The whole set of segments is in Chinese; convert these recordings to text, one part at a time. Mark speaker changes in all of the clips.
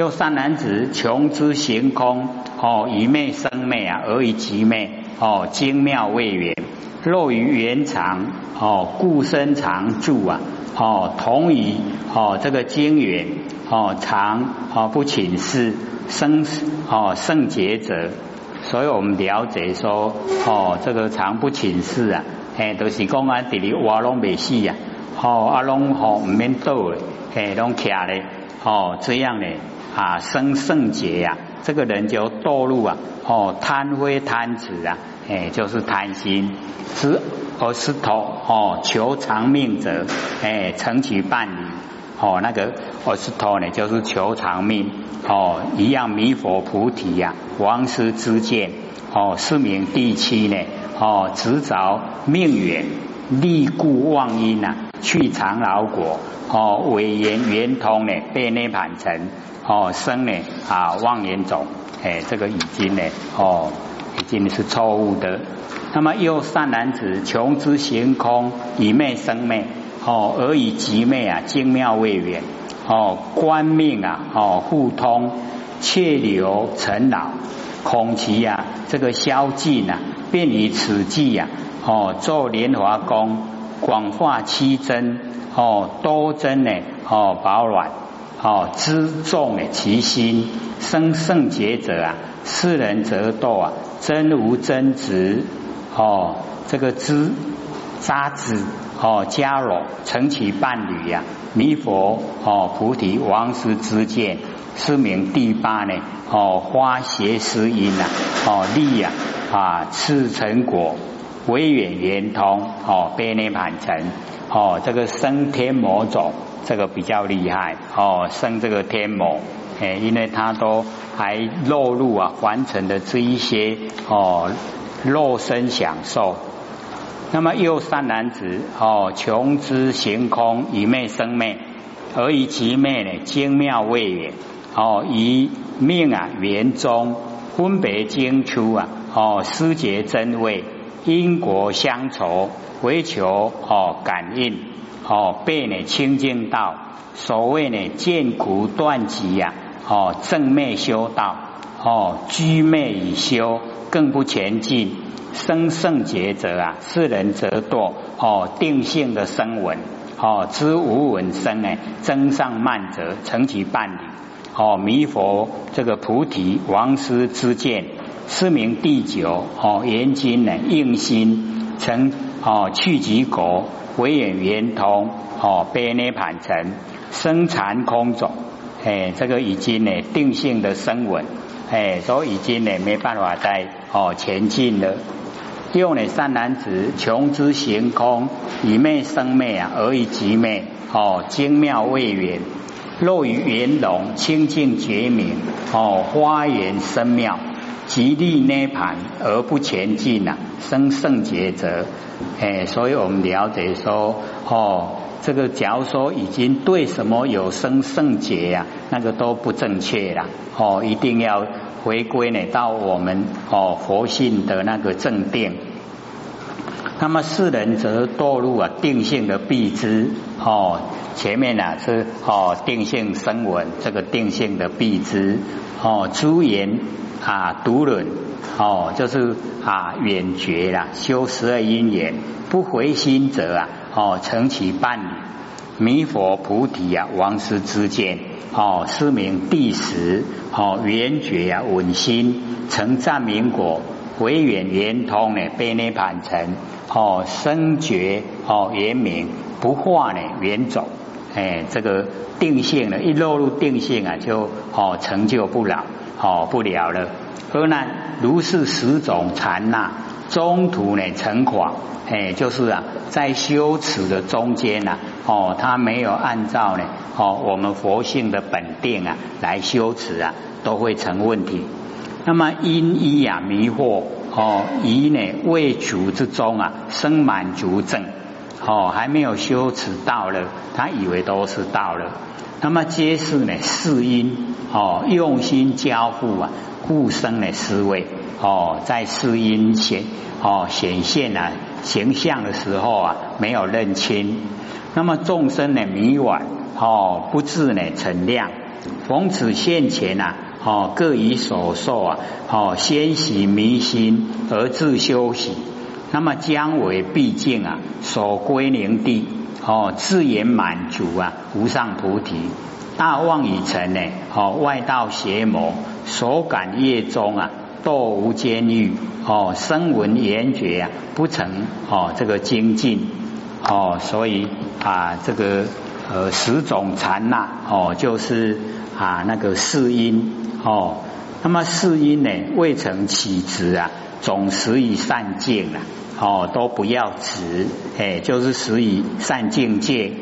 Speaker 1: 又善男子，穷之行空，哦，以昧生昧啊，而以极昧，哦，精妙未圆，肉于圆常，哦，故身常住啊，哦，同于哦这个精圆，哦常哦不请示生哦圣洁者，所以我们了解说，哦这个常不请示啊，哎，都是讲啊，这里活拢未死呀，哦啊拢哦唔免倒的，哎，拢徛咧，哦这样咧。啊，生圣劫呀，这个人就堕入啊，哦，贪非贪执啊，哎，就是贪心，执而是头哦，求长命者，哎，成其伴侣，哦，那个而是头呢，就是求长命，哦，一样弥佛菩提呀，王师之见，哦，是名第七呢，哦，执着命远，利故妄因呐，去长老果，哦，为言圆通呢，被涅盘成。哦，生呢啊，妄言种，哎，这个已经呢，哦，已经是错误的。那么又善男子，穷之行空，以昧生昧，哦，而以极昧啊，精妙未远，哦，观命啊，哦，互通，切流尘恼，恐其啊，这个消尽啊，便以此计呀，哦，做莲华功，广化七真，哦，多真呢，哦，保暖。哦，知众诶，其心生圣洁者啊，世人则堕啊，真无真执哦，这个知扎子哦，加罗成其伴侣呀，弥佛哦，菩提王师之见，是名第八呢哦，花邪思因呐哦，利呀啊，次成果，微远圆通哦，悲涅盘成哦，这个生天魔种。这个比较厉害哦，生这个天魔，哎，因为他都还落入啊凡尘的这一些哦肉身享受。那么又善男子哦，穷之行空，以昧生昧，而以其昧呢精妙未远哦，以命啊圆中分别精出啊哦思结真味，因果相酬，为求哦感应。哦，被呢清净道，所谓呢见苦断集呀，哦正昧修道，哦居昧以修，更不前进，生圣劫者啊，世人则堕，哦定性的生闻，哦知无闻生呢，增上慢者成其伴侣，哦弥佛这个菩提王师之见，是名第九，哦严经呢应心成，哦去极果。唯眼圆通哦，悲涅盘成生禅空种，哎，这个已经呢定性的生稳，哎，所以已经呢没办法再哦前进了。用呢善男子穷之行空，以昧生昧啊，而以极昧哦，精妙未圆，落于圆融清净觉明哦，花园深妙。极力涅盘而不前进呐，生圣劫者，哎，所以我们了解说，哦，这个假如说已经对什么有生圣劫呀，那个都不正确了，哦，一定要回归呢到我们哦佛性的那个正定。那么世人则堕入啊定性的必知，哦，前面呢是哦定性生闻，这个定性的必知，哦诸言。啊，独论哦，就是啊，远绝啦，修十二因缘，不回心者啊，哦，成其伴侣，弥佛菩提啊，王师之见哦，是名第十哦，圆觉啊，稳心成赞名果，唯远圆通呢，悲涅盘成哦，生觉哦，圆明不化呢，圆种哎，这个定性呢，一落入定性啊，就哦，成就不了。哦，不了了。而呢，如是十种禅呐，中途呢成狂，哎，就是啊，在修持的中间呐，哦，他没有按照呢，哦，我们佛性的本定啊来修持啊，都会成问题。那么因依啊迷惑，哦，以呢未足之中啊生满足症，哦，还没有修持到了，他以为都是到了。那么皆是呢四因哦，用心交付啊，故生呢思维哦，在四因显哦显现啊形象的时候啊，没有认清。那么众生呢迷惘哦，不自呢成量逢此现前呐，哦，各以所受啊，哦，先习迷心而自修习，那么将为毕竟啊，所归灵地，哦，自言满足啊，无上菩提，大妄已成呢，哦，外道邪魔所感业中啊，堕无间狱，哦，声闻言觉啊，不成，哦，这个精进，哦，所以啊，这个。呃，十种禅呐，哦，就是啊那个四因哦，那么四因呢未曾起执啊，总食以善境啊，哦都不要执，哎，就是食以善境界。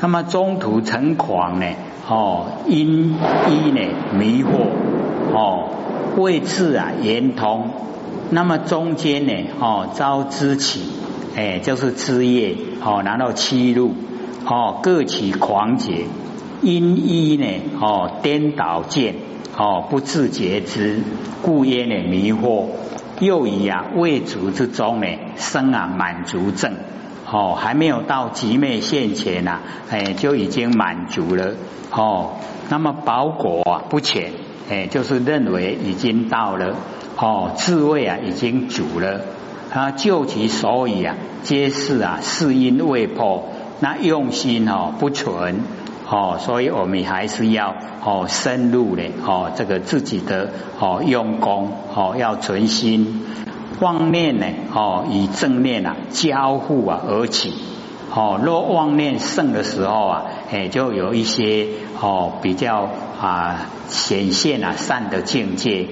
Speaker 1: 那么中途成狂呢，哦因一呢迷惑，哦未至啊圆通。那么中间呢，哦遭知起，哎就是枝叶，哦然后七路。哦，各起狂解，因一呢？哦，颠倒见，哦，不自觉之，故曰呢迷惑。又以啊未足之中呢生啊满足症，哦，还没有到极灭现前呐，哎，就已经满足了。哦，那么包裹啊不浅，哎，就是认为已经到了。哦，智慧啊已经足了。他就其所以啊，皆是啊是因未破。那用心哦不纯哦，所以我们还是要哦深入的哦这个自己的哦用功哦要存心妄念呢哦以正念啊交互啊而起哦若妄念盛的时候啊哎就有一些哦比较啊显现啊善的境界。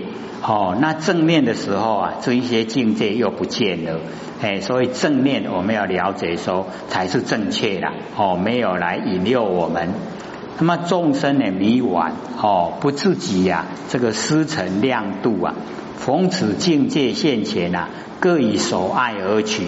Speaker 1: 哦，那正面的时候啊，这一些境界又不见了，哎，所以正面我们要了解说才是正确的，哦，没有来引诱我们。那么众生的迷惘，哦，不自己呀，这个思成亮度啊，逢此境界现前啊，各以所爱而取，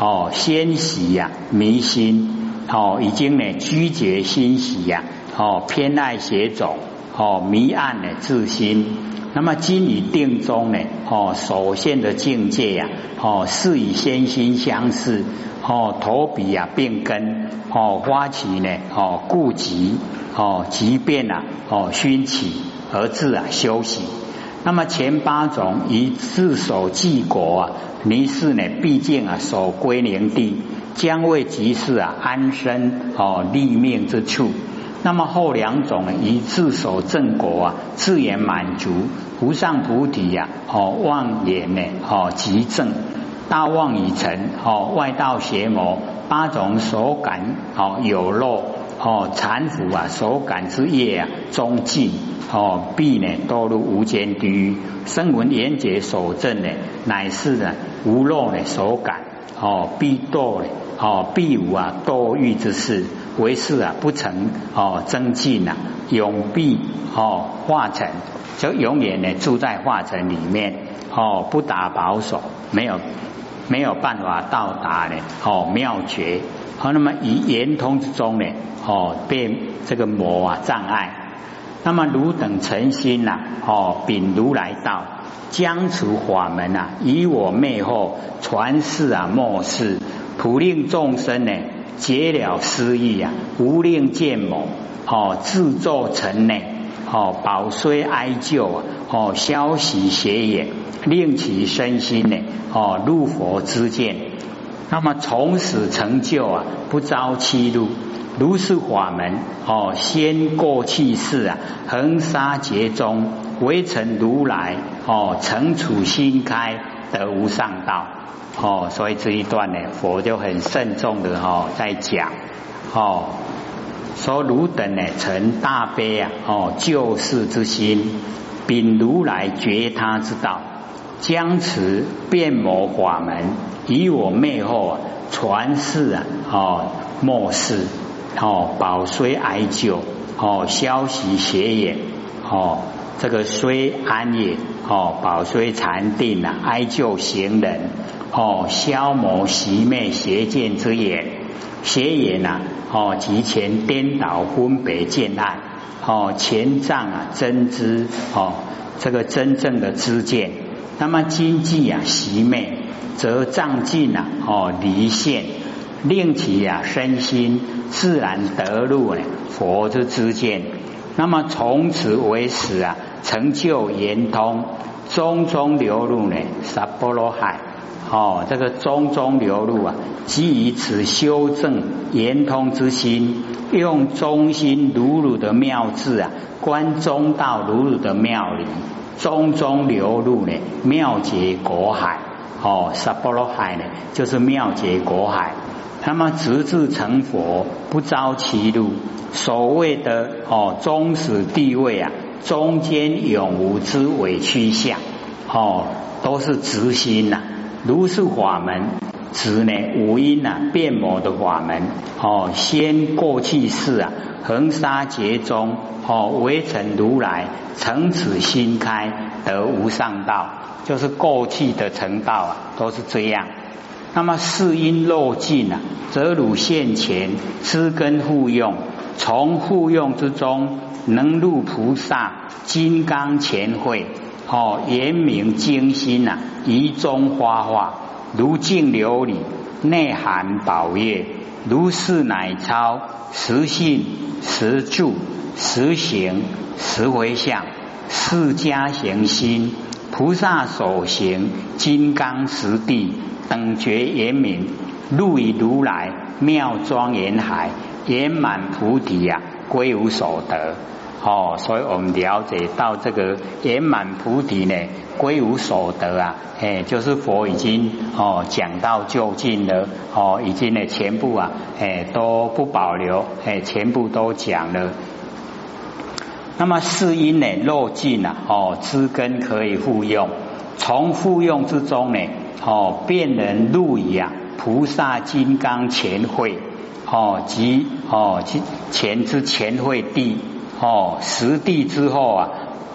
Speaker 1: 哦，先喜呀，迷心，哦，已经呢拒绝欣喜呀，哦，偏爱邪种，哦，迷暗的自心。那么今以定中呢？哦，首现的境界呀，哦，是以先心相似，哦，头鼻啊并根，哦，发起呢，哦，固疾，哦，即便啊，哦，熏起而至啊休息。那么前八种以自守祭果啊，离世呢，毕竟啊，守归灵地，将为即是啊安身哦立命之处。那么后两种呢，以自守正果啊，自言满足。无上菩提呀，哦，妄言呢，哦，极正大妄已成，哦，外道邪魔八种所感，哦，有漏，哦，残腐啊，所感之业啊，中尽，哦，必呢堕入无间地狱。声闻缘觉所证呢，乃是呢无漏呢所感，哦，必堕呢，哦，必无啊堕欲之事，为是啊不成，哦，增进啊，永必哦化成。就永远呢住在化城里面哦，不打保守，没有没有办法到达呢哦妙觉，好那么以圆通之中呢哦被这个魔啊障碍，那么汝等诚心呐哦秉如来道，将除法门呐，以我灭后传世啊末世，普令众生呢解了失意啊，无令见魔哦自作成内。哦，保虽哀旧啊，哦，消息邪也，令其身心呢，哦，入佛之见。那么从此成就啊，不遭欺辱。如是法门，哦，先过去世啊，恒沙劫中，微尘如来，哦，成处心开得无上道。哦，所以这一段呢，佛就很慎重的哈，在讲，哦。说汝等呢，成大悲啊，哦，救世之心，秉如来觉他之道，将持变魔法门，以我灭后，传世啊，哦，末世哦，保虽哀救，哦，消息邪也，哦，这个虽安也，哦，保虽禅定啊，哀救行人，哦，消磨习灭邪见之眼。邪眼呐，哦，及前颠倒分别见爱，哦，前障啊真知，哦，这个真正的知见。那么经济啊习昧，则障尽啊，哦，离现，令其啊身心自然得入呢佛之知见。那么从此为始啊，成就圆通，中中流入呢，萨波罗海。哦，这个中中流入啊，基于此修正圆通之心，用中心如如的妙智啊，观中道如如的妙理，中中流入呢，妙结果海。哦，萨波罗海呢，就是妙结果海。那么直至成佛，不遭其路。所谓的哦，终始地位啊，中间永无之委屈相。哦，都是直心呐。如是法门，指呢五音呐变魔的法门哦，先过去世啊，恒沙劫中哦，微尘如来成此心开得无上道，就是过去的成道啊，都是这样。那么世因漏尽啊，则汝现前知根互用，从互用之中能入菩萨金刚前会。哦，严明精心呐，仪中花化，如镜琉璃，内含宝业，如是乃超实性实住实行实为相，释迦行心，菩萨所行金刚实地等觉严明，入以如来妙庄严海，圆满菩提呀，归无所得。哦，所以我们了解到这个圆满菩提呢，归无所得啊，哎，就是佛已经哦讲到究竟了，哦，已经呢全部啊，哎都不保留，哎，全部都讲了。那么是因呢落尽了，哦，知根可以复用，从复用之中呢，哦，便能入以啊菩萨金刚前会，哦，即哦前前之前会地。哦，实地之后啊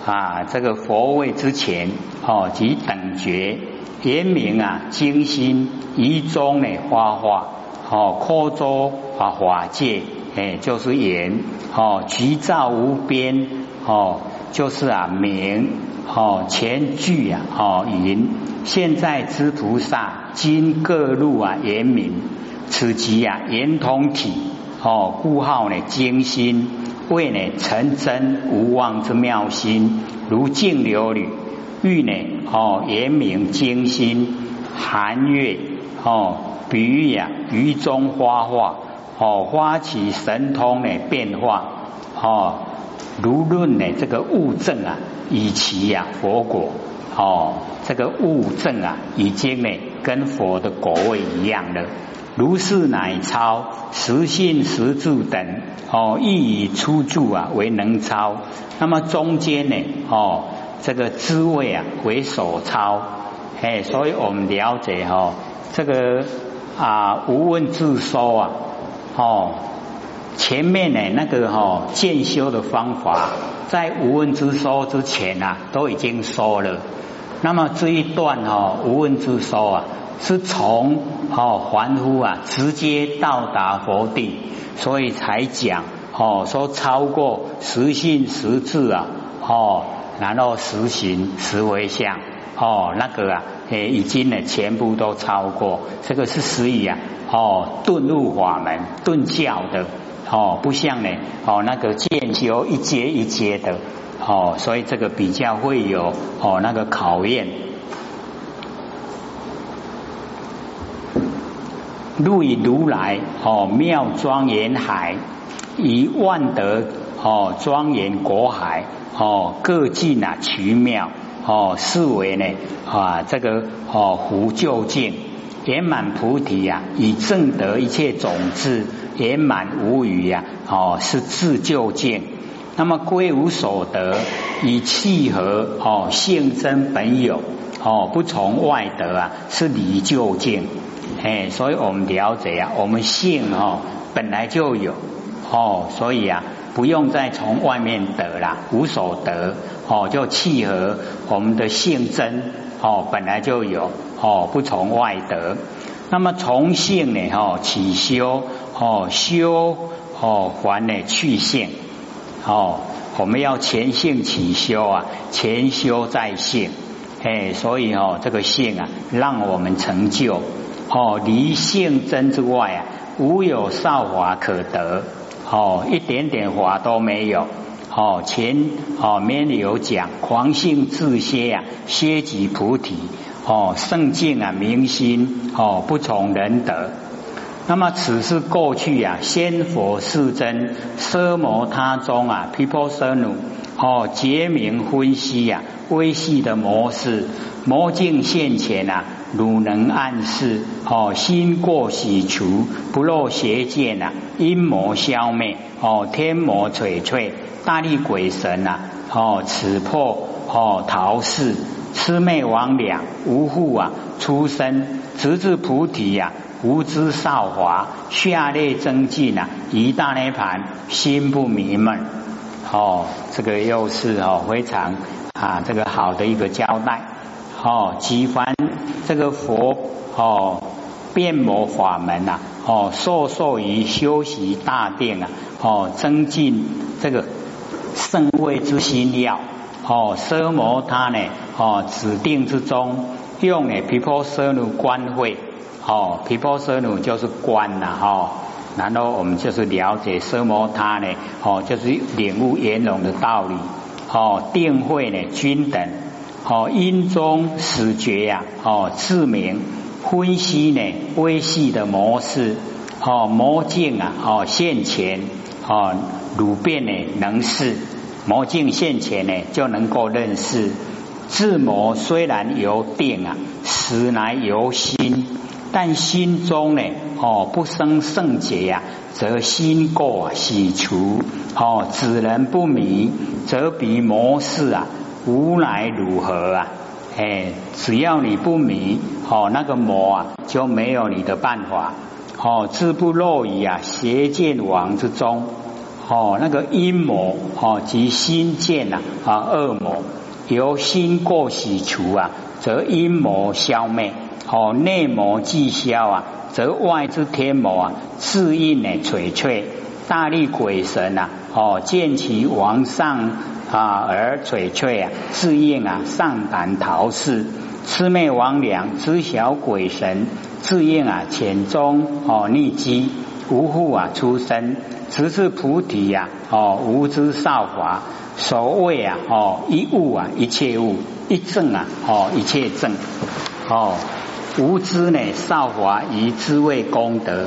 Speaker 1: 啊，这个佛位之前哦，即等觉言明啊，精心仪中呢花化哦，扩周啊法界哎，就是言哦，局照无边哦，就是啊明哦，前句啊哦云，现在之菩萨今各路啊言明，此即啊言同体哦，故号呢精心。为呢成真无妄之妙心，如镜琉璃，欲呢哦严明精心寒月哦，比喻呀于中花化哦花起神通呢变化哦，如论呢这个物证啊，以其呀佛果哦，这个物证啊已经呢跟佛的果位一样了。如是乃超实性实住等哦，亦以出住啊为能超。那么中间呢哦，这个滋味啊为所超。哎，所以我们了解哈，这个啊无问自说啊哦，前面呢那个哈渐修的方法，在无问自说之前啊都已经说了。那么这一段哦无问自说啊。是从哦凡夫啊直接到达佛地，所以才讲哦说超过实性实质啊哦，然后实行实为相哦那个啊诶已经呢全部都超过，这个是实以啊哦顿入法门顿教的哦不像呢哦那个渐修一阶一阶的哦，所以这个比较会有哦那个考验。入以如来哦妙庄严海，以万德哦庄严国海哦各尽啊奇妙哦是为呢啊这个哦福究竟圆满菩提呀，以正得一切种子圆满无余呀哦是自究竟，那么归无所得，以契合哦性真本有哦不从外得啊是离究竟。哎，所以我们了解啊，我们性哦本来就有哦，所以啊不用再从外面得啦，无所得哦，就契合我们的性真哦本来就有哦，不从外得。那么从性呢哦起修哦修哦还呢去性哦，我们要前性起修啊，前修在性哎，所以哦这个性啊让我们成就。哦，离性真之外啊，无有少法可得。哦，一点点法都没有。哦，前哦面有讲狂性自歇啊，歇即菩提哦，圣境啊明心哦，不从人得。那么此是过去啊，仙佛世尊奢摩他中啊，people 奢奴哦，结明分析呀，微细的模式，魔境现前啊，汝能暗示哦，心过喜除，不落邪见呐，阴魔消灭哦，天魔垂垂，大力鬼神呐哦，此破哦，逃世，魑魅魍魉，无护啊，出生直至菩提呀。无知少华，下列增进啊，一大涅盘，心不迷闷。哦，这个又是哦非常啊这个好的一个交代。哦，几番这个佛哦变魔法门呐，哦受受于修习大定啊，哦增进这个圣位之心要。哦奢摩他呢，哦指定之中用呢毗婆奢奴观会。哦，毗婆奢奴就是观呐，哈，然后我们就是了解奢摩他呢，哦，就是领悟圆融的道理，哦，定慧呢均等，哦，因中始觉呀，哦，自明分析呢微细的模式，哦，魔镜啊，哦，现前，哦，汝便呢能视，魔镜现前呢就能够认识，自魔虽然由定啊，实乃由心。但心中呢，哦，不生圣洁呀，则心过洗除；哦，子人不迷，则彼魔事啊，无来如何啊？哎，只要你不迷，哦，那个魔啊，就没有你的办法。哦，自不落于啊邪见王之中。哦，那个阴魔，哦，及心见呐，啊，恶魔由心过洗除啊，则阴魔消灭。哦，内魔既消啊，则外之天魔啊，自应呢垂垂，大力鬼神呐，哦，见其王上啊而翡翠啊，自应啊上胆陶氏，魑魅魍魉知晓鬼神，自应啊潜中哦匿机，无护啊出生，直至菩提呀，哦无知少华，所谓啊哦一物啊一切物，一正啊哦一切正，哦。无知呢，少华以知为功德。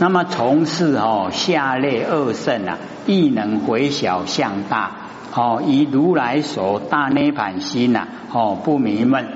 Speaker 1: 那么从事哦下列二圣啊，亦能回小向大哦，以如来所大涅盘心呐哦不迷闷。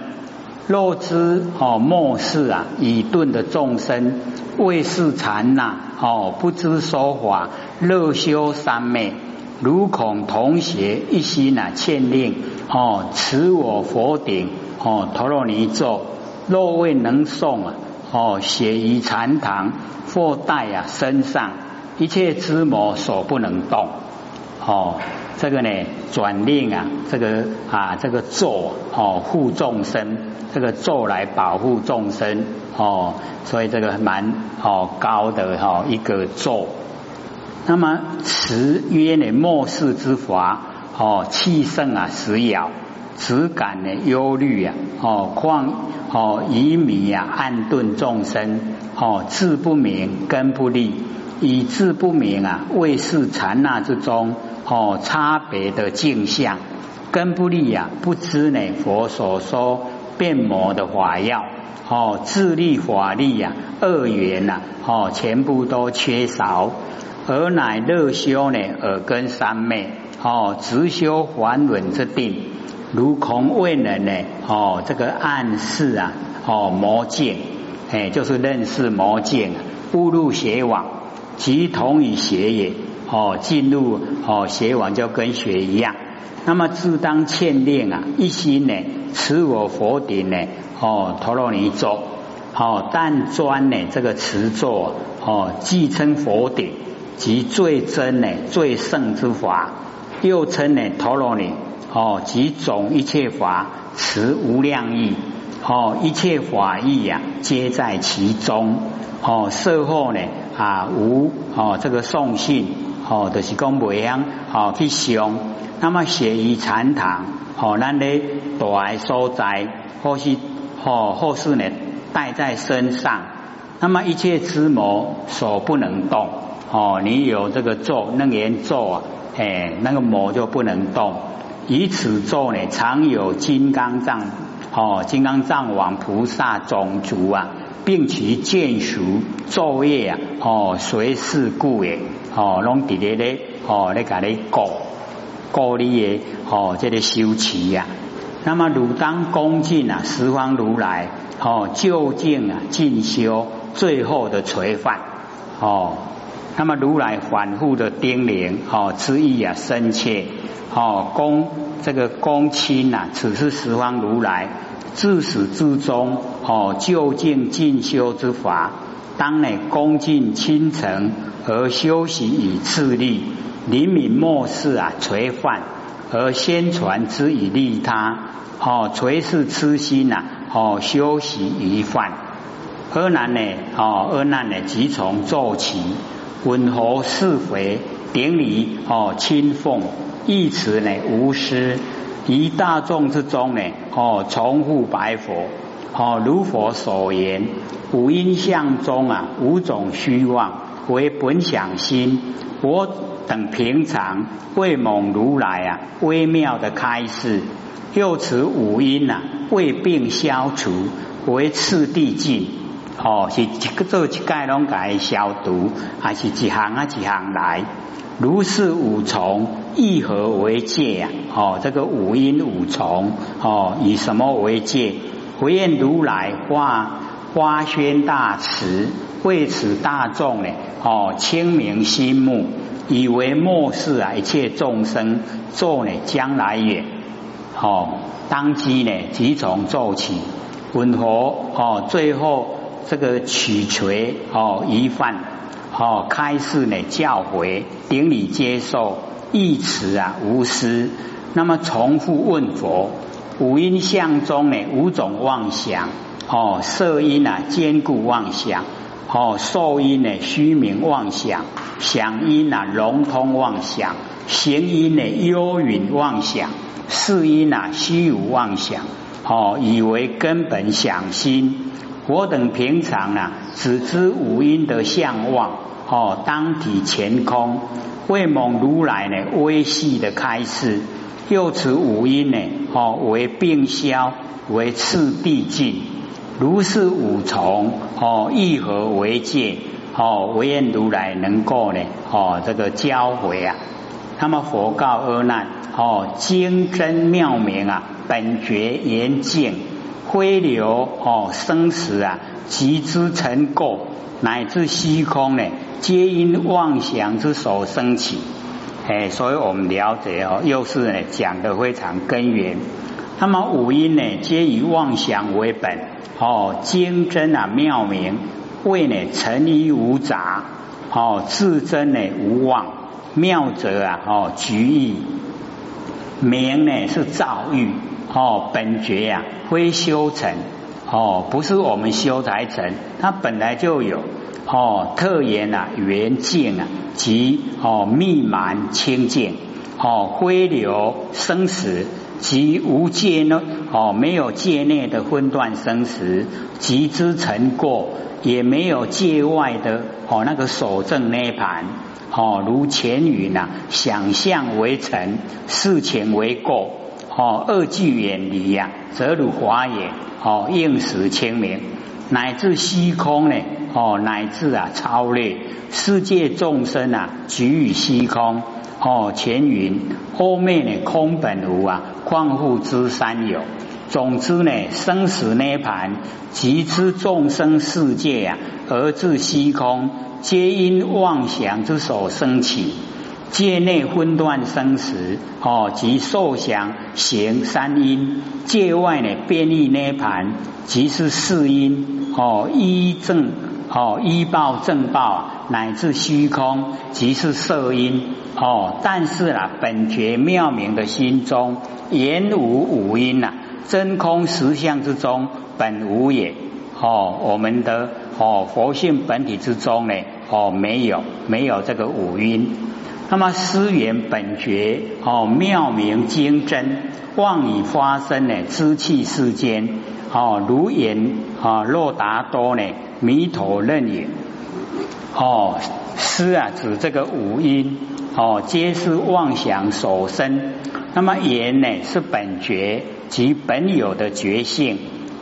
Speaker 1: 若知哦末世啊，以顿的众生为是禅呐哦不知说法，乐修三昧，如恐同学一心啊欠令哦持我佛顶哦陀罗尼咒。若未能诵啊，哦，写于禅堂或带啊身上，一切之魔所不能动。哦，这个呢，转令啊，这个啊，这个咒哦护众生，这个咒来保护众生哦，所以这个蛮哦高的哈一个咒。那么持曰呢末世之法哦，气盛啊时咬。只感呢忧虑啊，哦，况哦以迷啊暗顿众生，哦智不明根不立，以智不明啊为是禅那之中，哦差别的镜像根不立啊，不知呢佛所说变魔的法要，哦智力法力呀二元呐，哦全部都缺少，而乃乐修呢耳根三昧，哦直修还稳之定。如空未能呢？哦，这个暗示啊，哦，魔界，哎，就是认识魔界，误入邪网，即同于邪也。哦，进入哦邪网就跟学一样。那么自当欠练啊，一心呢，持我佛顶呢，哦，陀罗尼咒，哦，但专呢这个持咒，哦，既称佛顶，即最真呢，最胜之法，又称呢陀罗尼。哦，即总一切法持无量意，哦，一切法义呀，皆在其中。哦，事后呢啊无哦这个送信，哦就是讲未样哦去想，那么写于禅堂，哦咱咧大所在，或是哦或是呢带在身上，那么一切之魔所不能动。哦，你有这个咒，能言咒啊。哎，那个魔就不能动。以此咒呢，常有金刚藏哦，金刚藏王菩萨种族啊，并其见熟昼夜啊，哦，随事故也，哦，拢伫咧咧，哦，咧甲你讲，鼓励的哦，这个修持呀。那么，汝当恭敬啊，十方如来，哦，究竟啊，进修最后的垂范，哦。那么如来反复的叮咛，哦，之意啊深切，哦，恭这个恭亲呐，此是十方如来自始至终，哦，究竟进修之法，当呢恭敬亲诚而修习以自利，灵敏末世啊垂范而宣传之以利他，哦，垂是痴心呐，哦，修习一范，阿难呢，哦，阿难呢即从做起。温和是非，顶礼哦，亲奉一词呢，无私。于大众之中呢，哦，重复白佛，哦，如佛所言，五阴相中啊，五种虚妄为本想心。我等平常为蒙如来啊，微妙的开示，又此五阴呐，未病消除，为次第尽。哦，是一个做一盖拢改消毒，还是一行啊一行来？如是五重，以何为界啊？哦，这个五音五重，哦，以什么为界？不愿如来化花宣大慈，为此大众呢？哦，清明心目，以为末世啊，一切众生做呢将来也。哦，当机呢，即从做起，温和哦，最后。这个取锤哦，一犯哦，开示呢教诲，顶礼接受，一词啊无私。那么重复问佛，五音相中呢五种妄想哦，色音啊坚固妄想哦，受音呢虚名妄想，想音啊融通妄想，行音呢幽云妄想，事音啊虚无妄想哦，以为根本想心。我等平常啊，只知五音的相望哦，当体乾空，为蒙如来呢微细的开示，又此五音呢哦为并消，为次第尽，如是五重哦，一合为界哦，唯愿如来能够呢哦这个教诲啊。那么佛告阿难哦，精真妙明啊，本觉严净。灰流哦，生死啊，集之成垢，乃至虚空呢，皆因妄想之所生起。哎，所以我们了解哦，又是呢讲的非常根源。那么五音呢，皆以妄想为本哦，精真啊妙明，为呢成于无杂哦，自真呢无妄，妙者啊哦局意，明呢是造欲。哦，本觉呀，非修成哦，不是我们修才成，它本来就有哦。特言啊，圆净啊，即哦密满清净哦，灰流生死即无界呢哦，没有界内的分段生死，即之成过，也没有界外的哦那个守正涅盘哦，如前语呐，想象为成，事情为过。哦，二句远离呀，则如华也。哦，应时清明，乃至虚空呢？哦，乃至啊，超越世界众生啊，举于虚空。哦，前云后面呢，空本无啊，况复之三有。总之呢，生死涅盘，即知众生世界啊，而至虚空，皆因妄想之所生起。界内分段生死，哦，即受想行三因；界外呢变异涅盘，即是四因，哦，依正，哦，依报正报，乃至虚空，即是色因，哦。但是啊，本觉妙明的心中，言无五因呐，真空实相之中，本无也，哦，我们的哦佛性本体之中呢，哦，没有，没有这个五因。那么思源本觉哦妙明精真，妄以发生呢知气世间哦如言啊若达多呢弥陀任也哦思啊指这个五音哦，皆是妄想所生。那么言呢，是本觉即本有的觉性。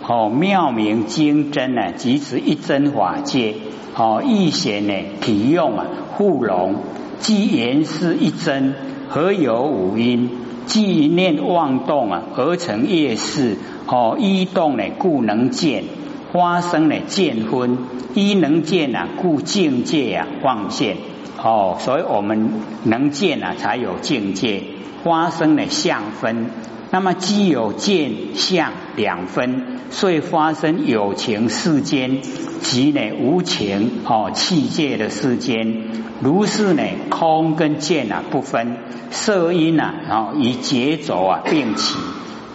Speaker 1: 哦，妙明精真呢，即指一真法界。哦，意显呢，体用啊，互融。既言是一真，何有五因？既念妄动啊，而成业事。哦，一动呢，故能见。发生呢，见分。一能见啊，故境界啊，妄见。哦，所以我们能见啊，才有境界。发生呢相分。那么既有见相两分，所以发生有情世间及呢无情哦气界的世间，如是呢空跟见啊不分，色音啊哦以节奏啊并起，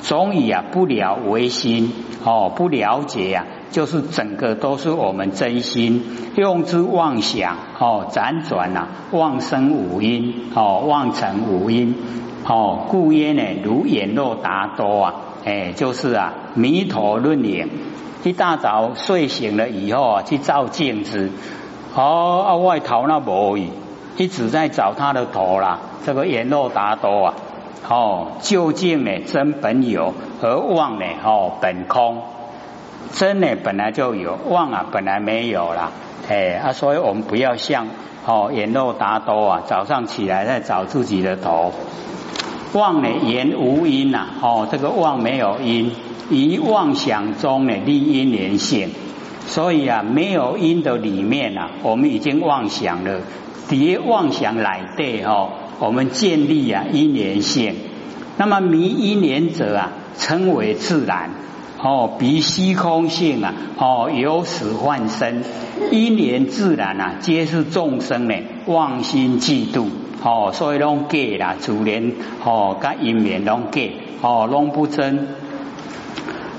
Speaker 1: 总以啊不了为心哦不了解呀，就是整个都是我们真心用之妄想哦辗转呐妄生五音哦妄成五音。哦，故曰呢，如眼若达多啊，哎，就是啊，迷头论眼。一大早睡醒了以后啊，去照镜子，哦，啊，外头那无语，一直在找他的头啦。这个眼若达多啊，哦，究竟呢真本有，而妄呢哦本空。真呢本来就有，妄啊本来没有啦。哎啊，所以我们不要像哦眼若达多啊，早上起来在找自己的头。妄呢言无因呐，哦，这个妄没有因，以妄想中呢立因连性，所以啊没有因的里面啊，我们已经妄想了，叠妄想来对哦，我们建立啊因连性，那么迷因连者啊称为自然，哦，比虚空性啊，哦由始幻生，因连自然啊，皆是众生呢妄心嫉妒。哦，所以拢假啦，自然哦，甲因缘拢假，哦，拢不真。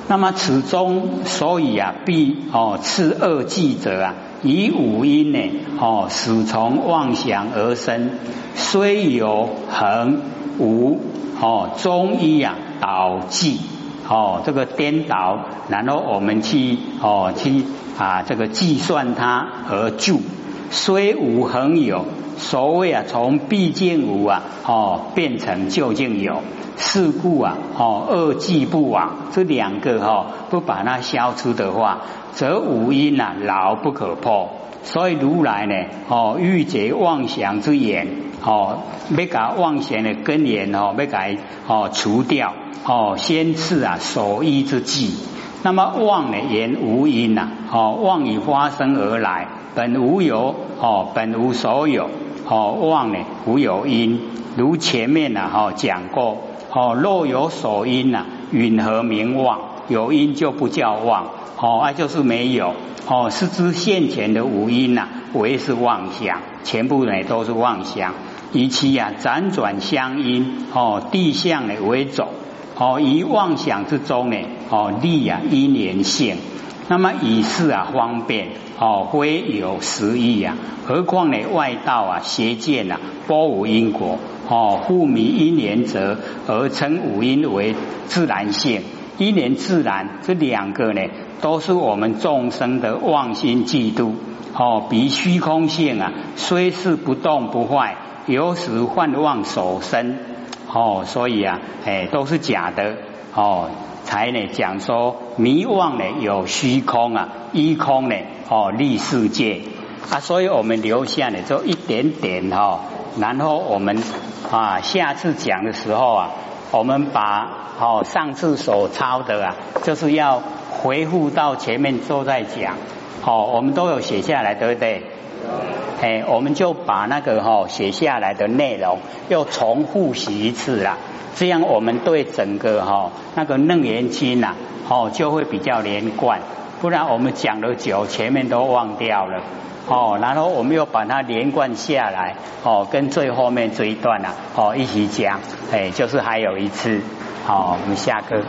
Speaker 1: 那么此中，所以啊，必哦，次二记者啊，以五因呢，哦，始从妄想而生，虽有恒无，哦，中医啊，导记，哦，这个颠倒，然后我们去哦，去啊，这个计算它而住，虽无恒有。所谓啊，从毕竟无啊，哦，变成究竟有，事故啊，哦，恶计不往，这两个哈，不把它消除的话，则五阴呐，牢不可破。所以如来呢，哦，欲解妄想之言，哦，要把妄想的根源哦，要改哦除掉，哦，先赐啊所依之计。那么妄呢言无因呐，哦，妄以发生而来，本无有，哦，本无所有。哦，妄呢无有因，如前面呢哈讲过，哦若有所因呐，允何名妄？有因就不叫妄，哦那就是没有，哦是知现前的无因呐，为是妄想，全部呢都是妄想，以其呀辗转相因，哦地相呢为走，哦以妄想之中呢，哦立呀因缘性。那么以是啊方便哦，非有实义啊，何况呢外道啊邪见啊，波无因果哦，复迷因缘则而称五因为自然性，因缘自然这两个呢，都是我们众生的妄心嫉妒哦，比虚空性啊，虽是不动不坏，有时幻妄所生哦，所以啊，哎，都是假的哦。才呢讲说迷妄呢有虚空啊，依空呢哦立世界啊，所以我们留下呢就一点点哈，然后我们啊下次讲的时候啊，我们把哦上次所抄的啊，就是要回复到前面都在讲，好，我们都有写下来，对不对？哎，我们就把那个哈写下来的内容又重复习一次啦。这样我们对整个哈那个楞严经呐，哦就会比较连贯，不然我们讲了久，前面都忘掉了，哦，然后我们又把它连贯下来，哦，跟最后面这一段呐，哦一起讲，哎，就是还有一次，好，我们下课。